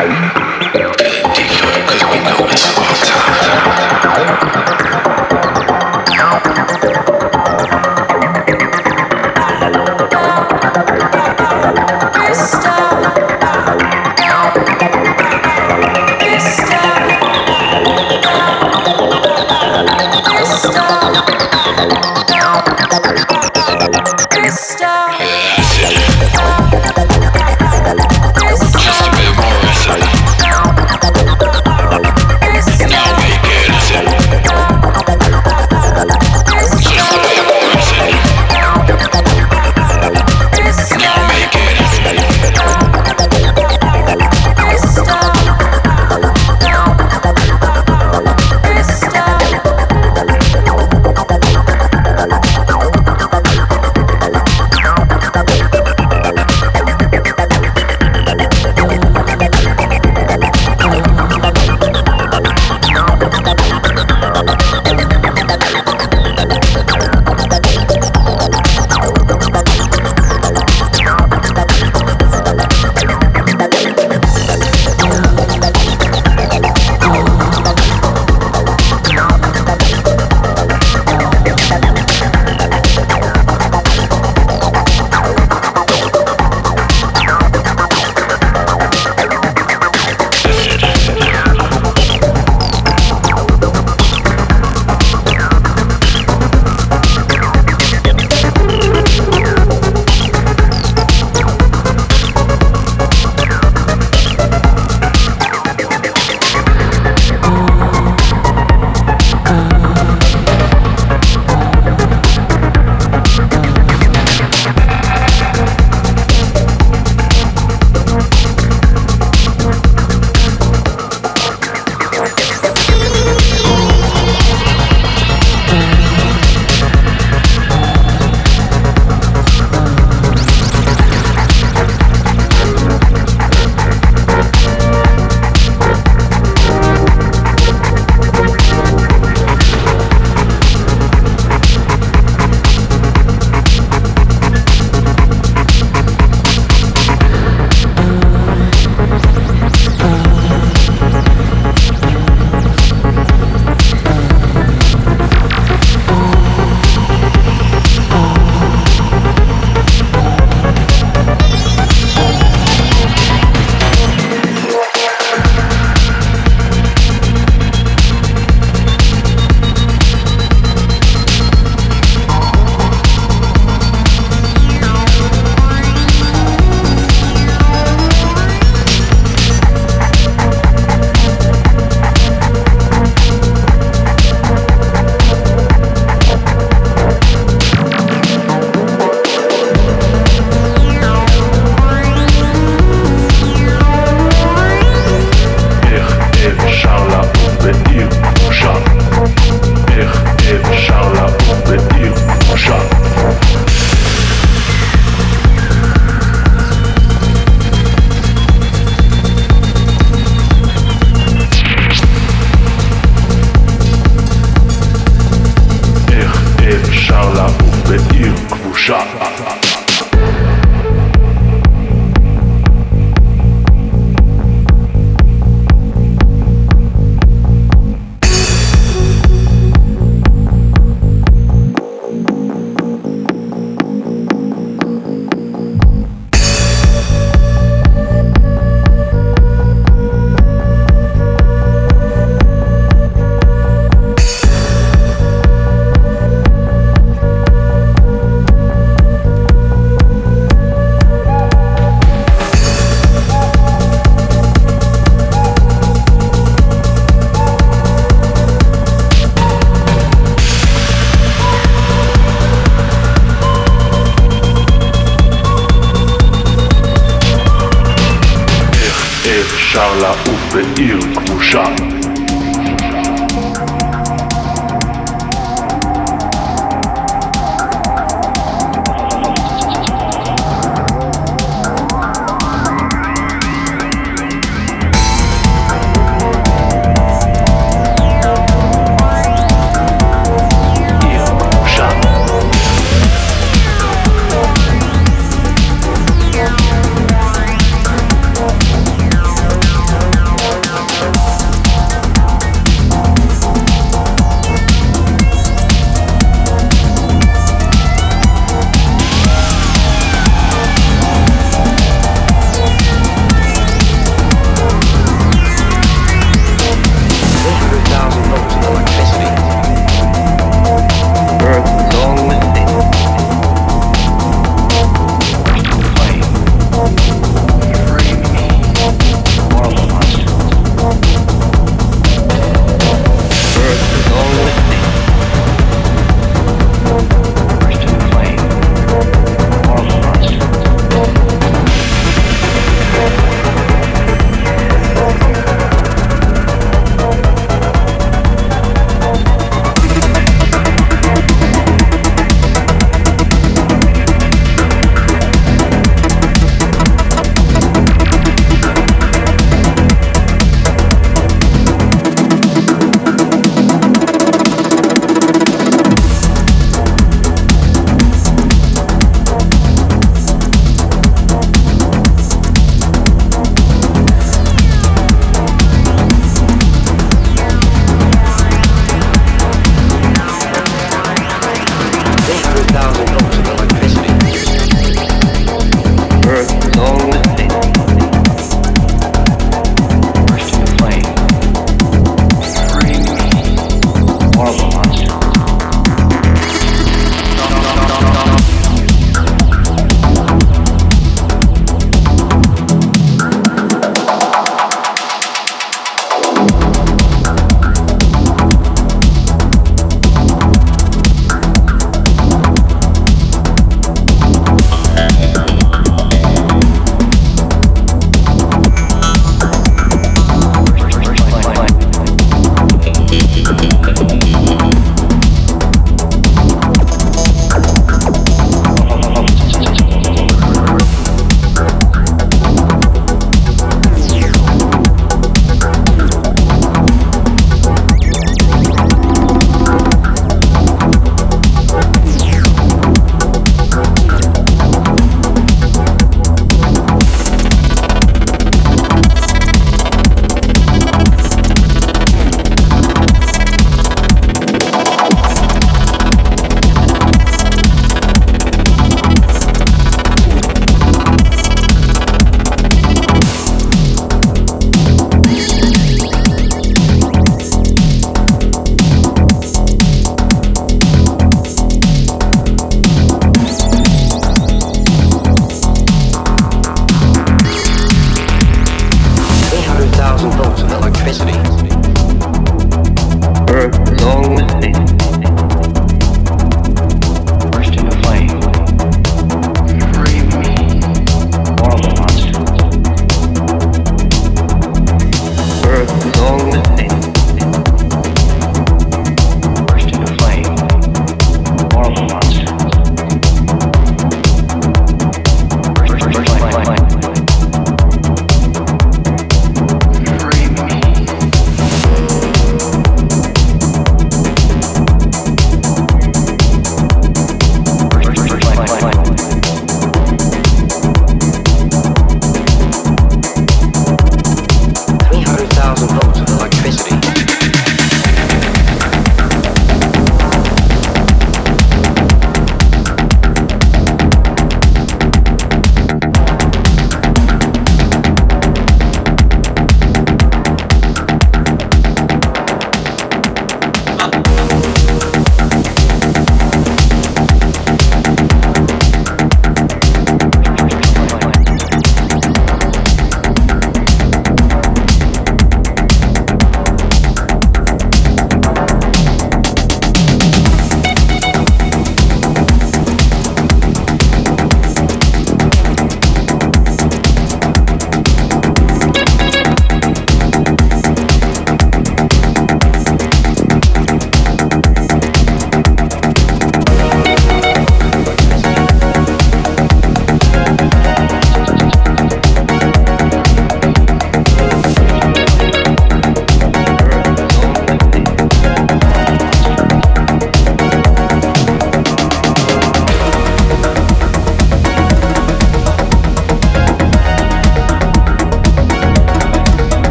Bye.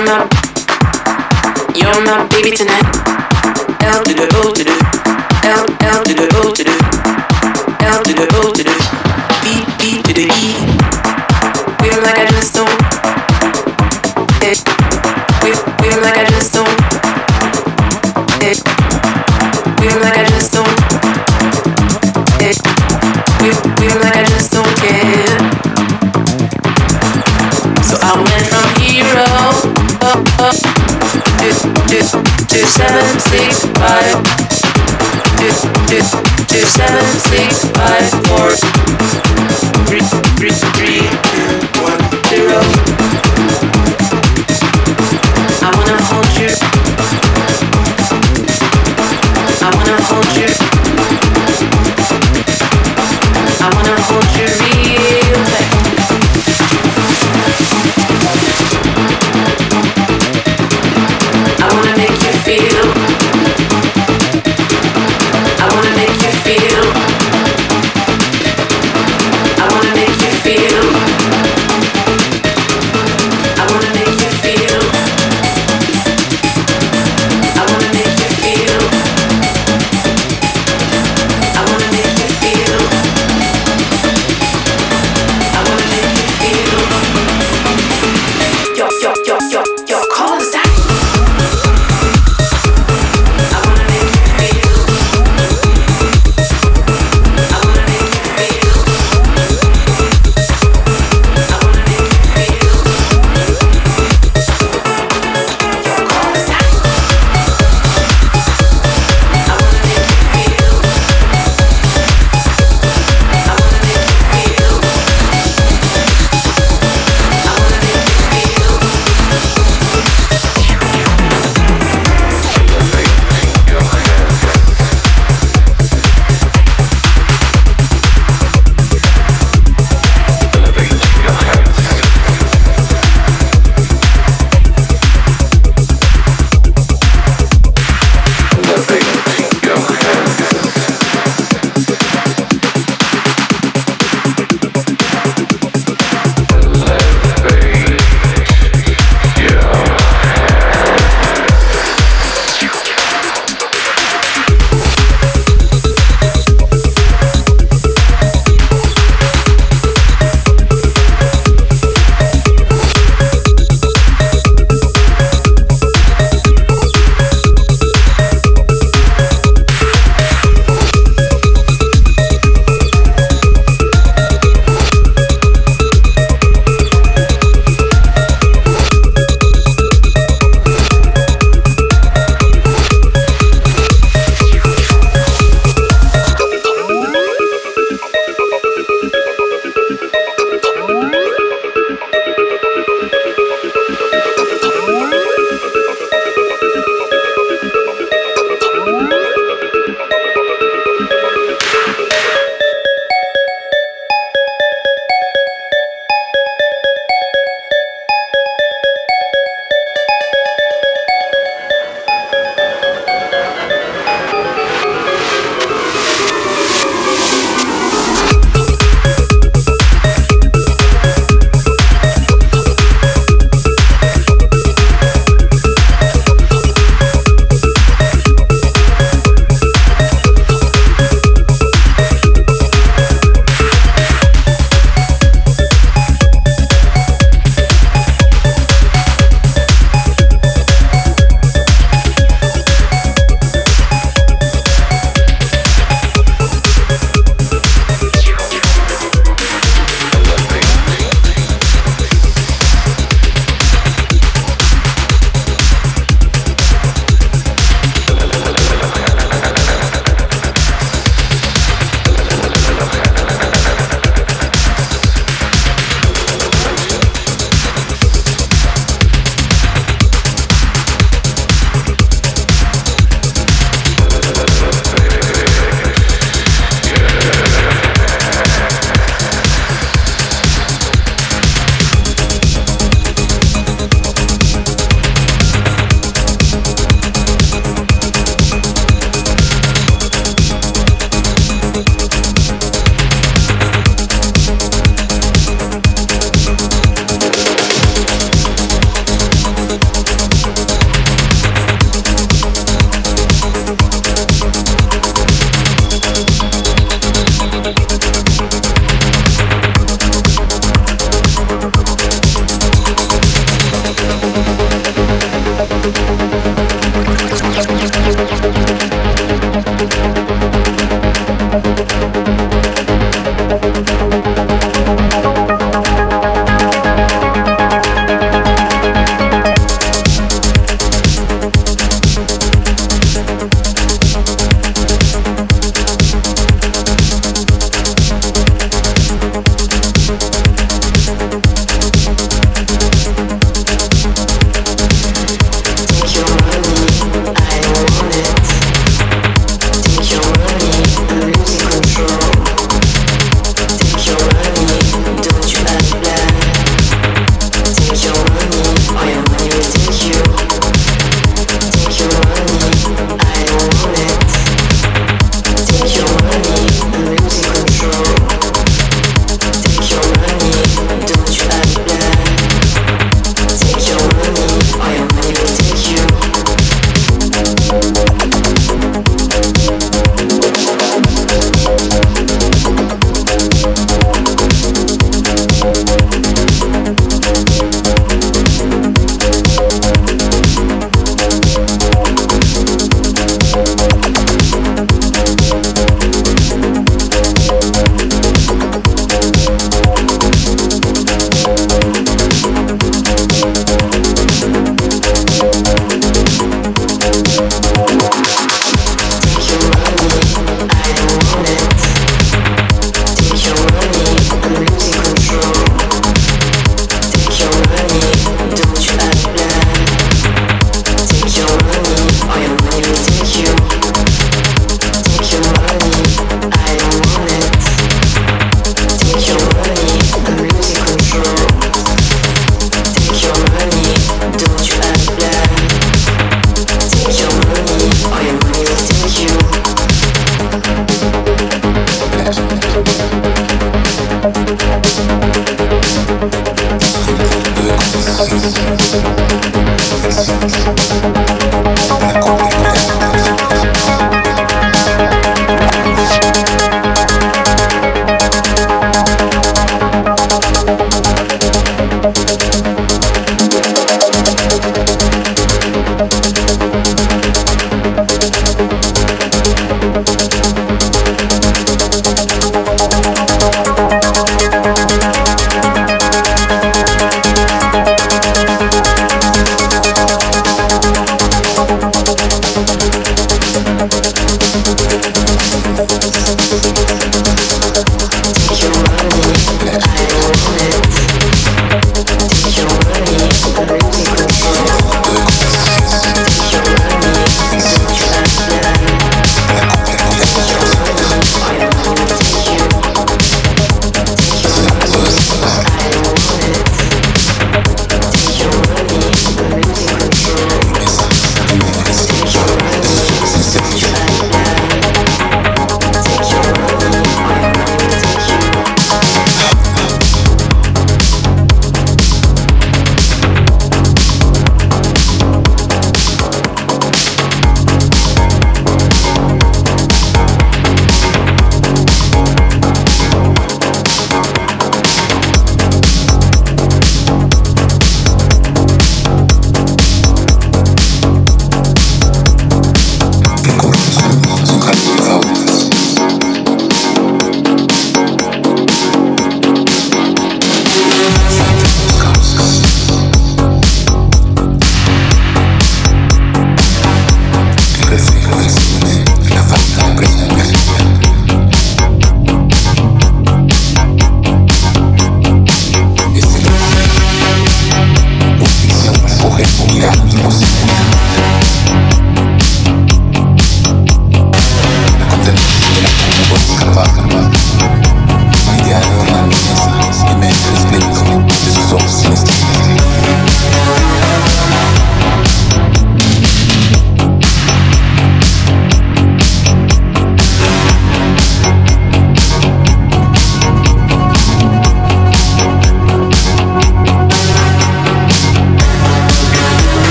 You're my, you're my baby tonight. L to the O to the seven six five. Two two two seven six five four.